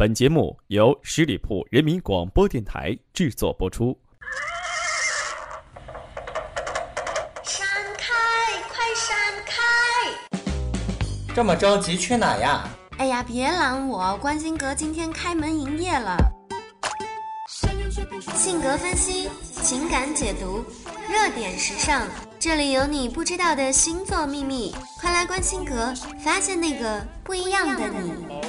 本节目由十里铺人民广播电台制作播出。闪开，快闪开！这么着急去哪呀？哎呀，别拦我！关心阁今天开门营业了。性格分析，情感解读，热点时尚，这里有你不知道的星座秘密。快来关心阁，发现那个不一样的你。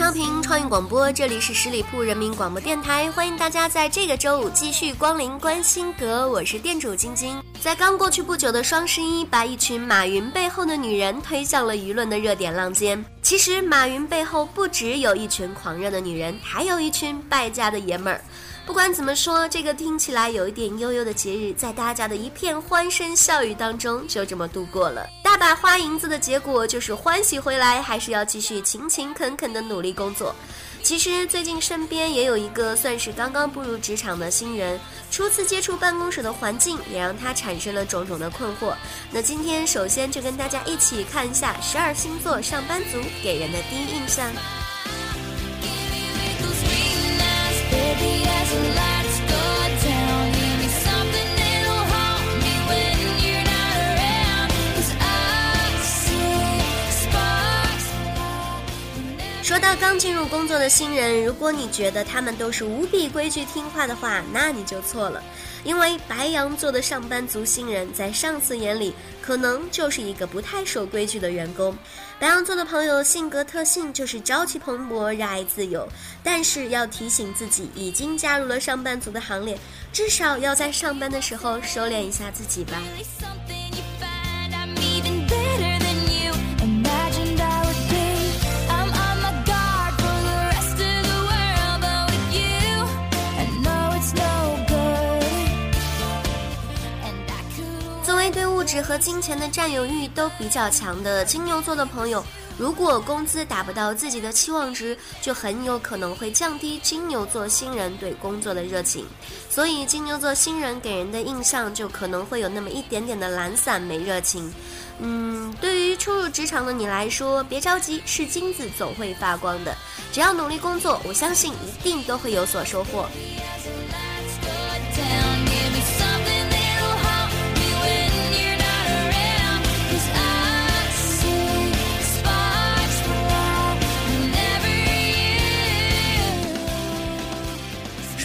调频创意广播，这里是十里铺人民广播电台，欢迎大家在这个周五继续光临关心阁，我是店主晶晶。在刚过去不久的双十一，把一群马云背后的女人推向了舆论的热点浪尖。其实，马云背后不只有一群狂热的女人，还有一群败家的爷们儿。不管怎么说，这个听起来有一点悠悠的节日，在大家的一片欢声笑语当中，就这么度过了。爸爸花银子的结果就是欢喜回来，还是要继续勤勤恳恳的努力工作。其实最近身边也有一个算是刚刚步入职场的新人，初次接触办公室的环境，也让他产生了种种的困惑。那今天首先就跟大家一起看一下十二星座上班族给人的第一印象。说到刚进入工作的新人，如果你觉得他们都是无比规矩听话的话，那你就错了。因为白羊座的上班族新人在上司眼里，可能就是一个不太守规矩的员工。白羊座的朋友性格特性就是朝气蓬勃、热爱自由，但是要提醒自己，已经加入了上班族的行列，至少要在上班的时候收敛一下自己吧。和金钱的占有欲都比较强的金牛座的朋友，如果工资达不到自己的期望值，就很有可能会降低金牛座新人对工作的热情。所以金牛座新人给人的印象就可能会有那么一点点的懒散没热情。嗯，对于初入职场的你来说，别着急，是金子总会发光的。只要努力工作，我相信一定都会有所收获。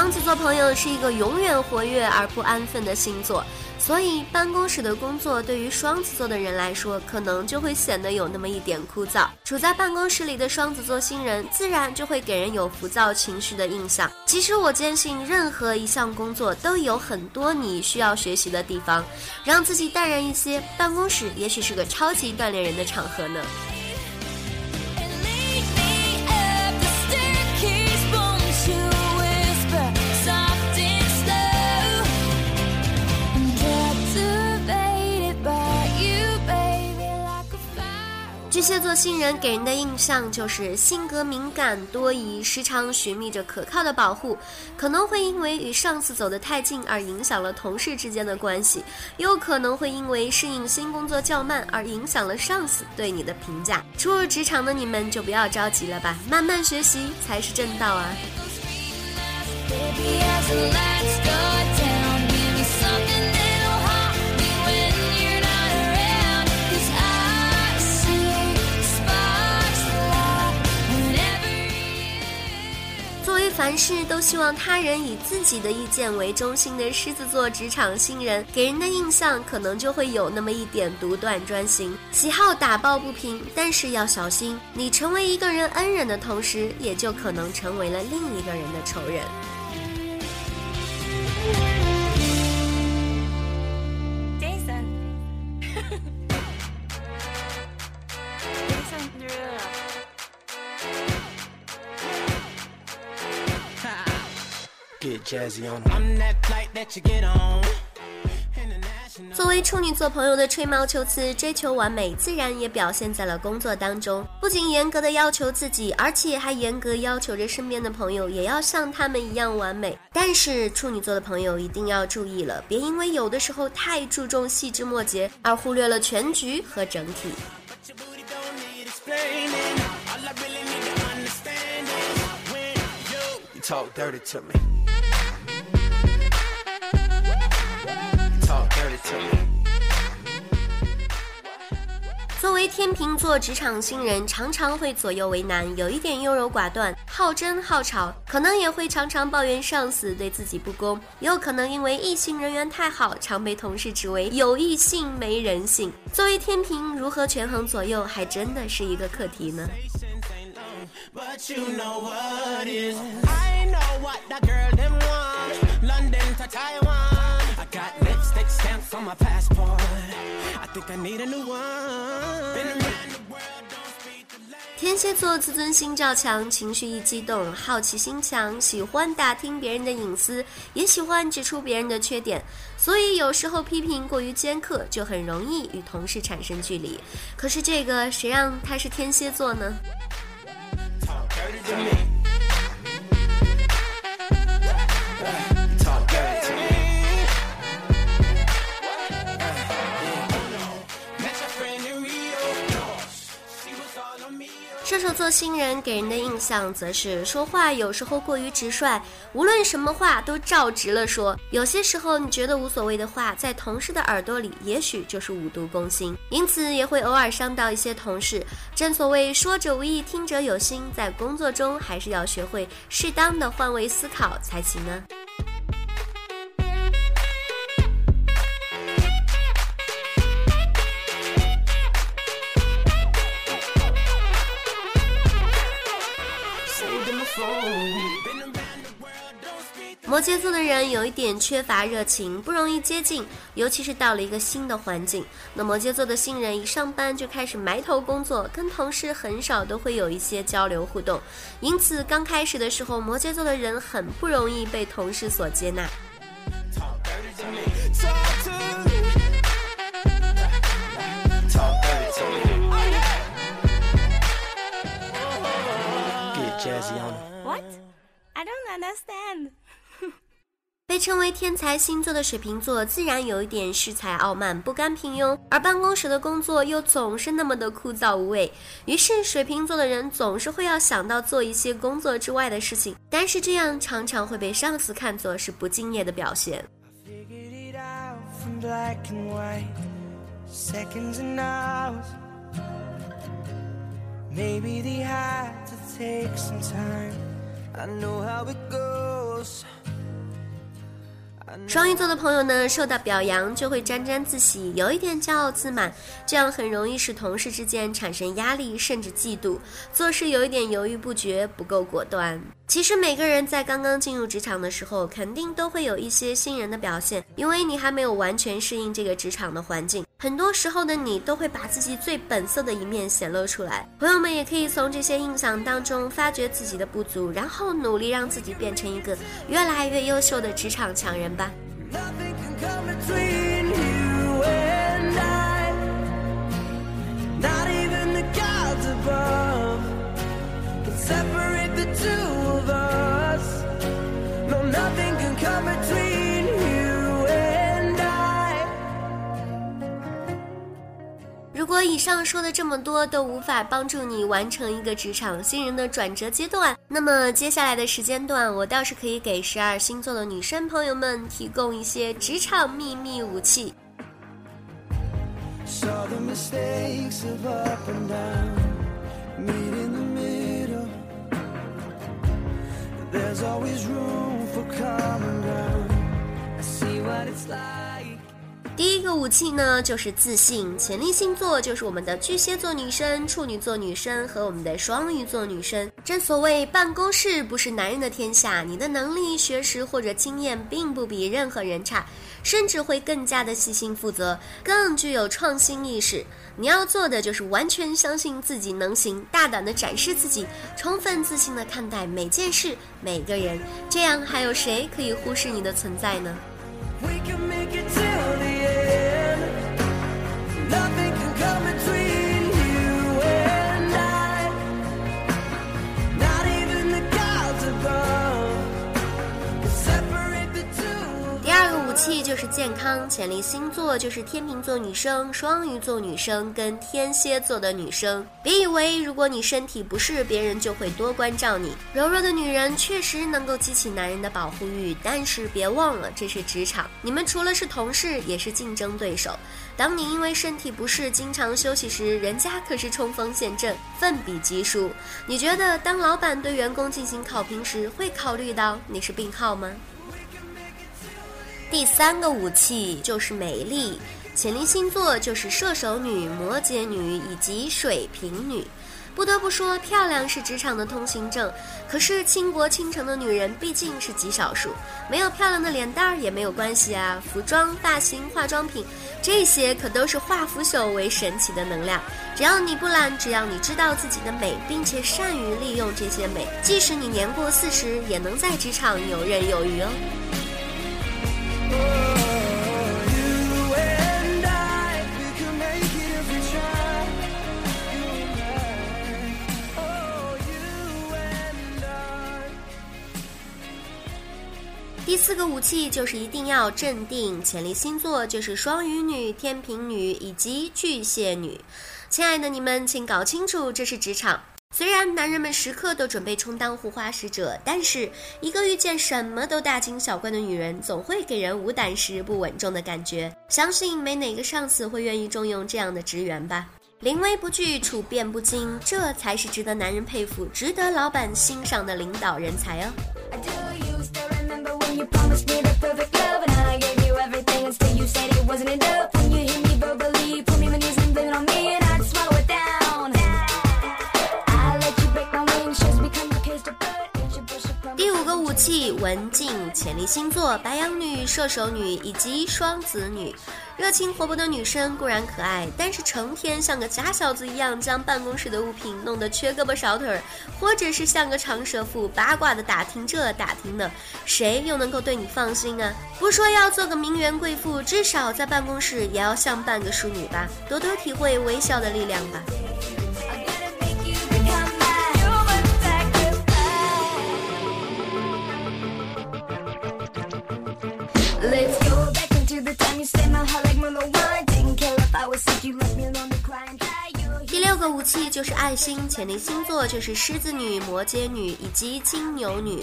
双子座朋友是一个永远活跃而不安分的星座，所以办公室的工作对于双子座的人来说，可能就会显得有那么一点枯燥。处在办公室里的双子座新人，自然就会给人有浮躁情绪的印象。其实我坚信，任何一项工作都有很多你需要学习的地方，让自己淡然一些。办公室也许是个超级锻炼人的场合呢。巨蟹座新人给人的印象就是性格敏感多疑，时常寻觅着可靠的保护，可能会因为与上司走得太近而影响了同事之间的关系，又可能会因为适应新工作较慢而影响了上司对你的评价。初入职场的你们就不要着急了吧，慢慢学习才是正道啊。凡事都希望他人以自己的意见为中心的狮子座职场新人，给人的印象可能就会有那么一点独断专行，喜好打抱不平。但是要小心，你成为一个人恩人的同时，也就可能成为了另一个人的仇人。Jason 作为处女座朋友的吹毛求疵、追求完美，自然也表现在了工作当中。不仅严格的要求自己，而且还严格要求着身边的朋友也要像他们一样完美。但是处女座的朋友一定要注意了，别因为有的时候太注重细枝末节，而忽略了全局和整体。作为天秤座职场新人，常常会左右为难，有一点优柔寡断，好争好吵，可能也会常常抱怨上司对自己不公，也有可能因为异性人缘太好，常被同事指为有异性没人性。作为天平，如何权衡左右，还真的是一个课题呢。天蝎座自尊心较强，情绪一激动，好奇心强，喜欢打听别人的隐私，也喜欢指出别人的缺点，所以有时候批评过于尖刻，就很容易与同事产生距离。可是这个谁让他是天蝎座呢？射手座新人给人的印象则是说话有时候过于直率，无论什么话都照直了说。有些时候你觉得无所谓的话，在同事的耳朵里也许就是五毒攻心，因此也会偶尔伤到一些同事。正所谓说者无意，听者有心，在工作中还是要学会适当的换位思考才行呢。摩羯座的人有一点缺乏热情，不容易接近，尤其是到了一个新的环境。那摩羯座的新人一上班就开始埋头工作，跟同事很少都会有一些交流互动，因此刚开始的时候，摩羯座的人很不容易被同事所接纳。What? I don't understand. 被称为天才星座的水瓶座，自然有一点恃才傲慢、不甘平庸，而办公室的工作又总是那么的枯燥无味。于是，水瓶座的人总是会要想到做一些工作之外的事情，但是这样常常会被上司看作是不敬业的表现。I know how it goes. 双鱼座的朋友呢，受到表扬就会沾沾自喜，有一点骄傲自满，这样很容易使同事之间产生压力，甚至嫉妒，做事有一点犹豫不决，不够果断。其实每个人在刚刚进入职场的时候，肯定都会有一些新人的表现，因为你还没有完全适应这个职场的环境，很多时候的你都会把自己最本色的一面显露出来。朋友们也可以从这些印象当中发掘自己的不足，然后努力让自己变成一个越来越优秀的职场强人吧。说的这么多都无法帮助你完成一个职场新人的转折阶段，那么接下来的时间段，我倒是可以给十二星座的女生朋友们提供一些职场秘密武器。see what it's like. 第一个武器呢，就是自信。潜力星座就是我们的巨蟹座女生、处女座女生和我们的双鱼座女生。正所谓，办公室不是男人的天下，你的能力、学识或者经验并不比任何人差，甚至会更加的细心负责，更具有创新意识。你要做的就是完全相信自己能行，大胆的展示自己，充分自信的看待每件事、每个人，这样还有谁可以忽视你的存在呢？气就是健康，潜力星座就是天秤座女生、双鱼座女生跟天蝎座的女生。别以为如果你身体不适，别人就会多关照你。柔弱的女人确实能够激起男人的保护欲，但是别忘了这是职场，你们除了是同事，也是竞争对手。当你因为身体不适经常休息时，人家可是冲锋陷阵，奋笔疾书。你觉得当老板对员工进行考评时，会考虑到你是病号吗？第三个武器就是美丽，潜力星座就是射手女、摩羯女以及水瓶女。不得不说，漂亮是职场的通行证。可是倾国倾城的女人毕竟是极少数，没有漂亮的脸蛋儿也没有关系啊。服装、发型、化妆品，这些可都是化腐朽为神奇的能量。只要你不懒，只要你知道自己的美，并且善于利用这些美，即使你年过四十，也能在职场游刃有余哦。个武器就是一定要镇定，潜力星座就是双鱼女、天平女以及巨蟹女。亲爱的你们，请搞清楚，这是职场。虽然男人们时刻都准备充当护花使者，但是一个遇见什么都大惊小怪的女人，总会给人无胆识、不稳重的感觉。相信没哪个上司会愿意重用这样的职员吧？临危不惧，处变不惊，这才是值得男人佩服、值得老板欣赏的领导人才哦。you said it wasn't enough. 文静、潜力星座、白羊女、射手女以及双子女，热情活泼的女生固然可爱，但是成天像个假小子一样将办公室的物品弄得缺胳膊少腿儿，或者是像个长舌妇八卦的打听这打听那，谁又能够对你放心啊？不说要做个名媛贵妇，至少在办公室也要像半个淑女吧？多多体会微笑的力量吧。第六个武器就是爱心，潜力星座就是狮子女、摩羯女以及金牛女。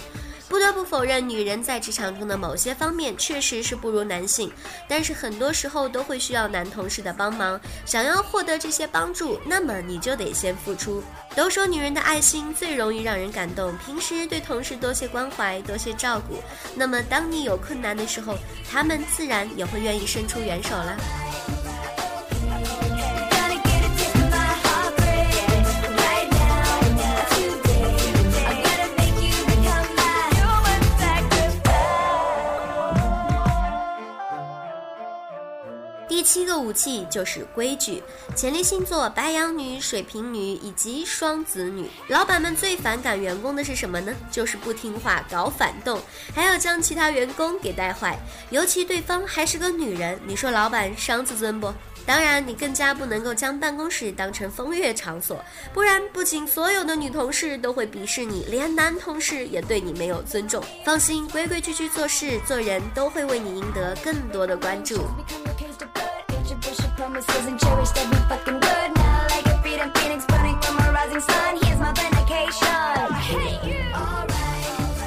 不得不否认，女人在职场中的某些方面确实是不如男性，但是很多时候都会需要男同事的帮忙。想要获得这些帮助，那么你就得先付出。都说女人的爱心最容易让人感动，平时对同事多些关怀，多些照顾，那么当你有困难的时候，他们自然也会愿意伸出援手了。个武器就是规矩，潜力星座白羊女、水瓶女以及双子女。老板们最反感员工的是什么呢？就是不听话、搞反动，还要将其他员工给带坏。尤其对方还是个女人，你说老板伤自尊不？当然，你更加不能够将办公室当成风月场所，不然不仅所有的女同事都会鄙视你，连男同事也对你没有尊重。放心，规规矩矩做事做人，都会为你赢得更多的关注。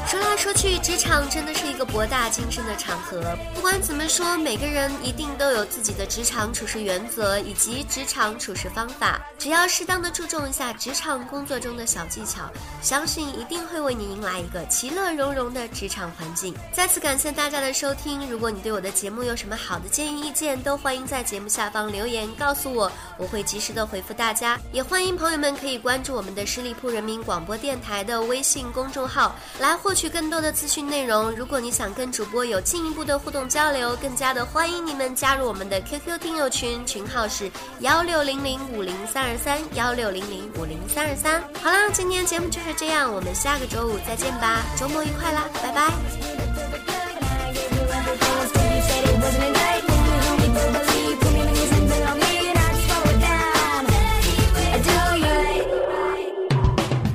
说来说去，职场真的是一个博大精深的场合。不管怎么说，每个人一定都有自己的职场处事原则以及职场处事方法。只要适当的注重一下职场工作中的小技巧，相信一定会为你迎来一个其乐融融的职场环境。再次感谢大家的收听，如果你对我的节目有什么好的建议意见，都欢迎在节目下方留言告诉我，我会及时的回复大家。也欢迎朋友们可以关注我们的十里铺人民广播电台的微信公众号，来获取更多的资讯内容。如果你想跟主播有进一步的互动交流，更加的欢迎你们加入我们的 QQ 听友群，群号是幺六零零五零三。二三幺六零零五零三二三，好啦，今天节目就是这样，我们下个周五再见吧，周末愉快啦，拜拜。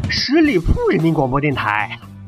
十里铺人民广播电台。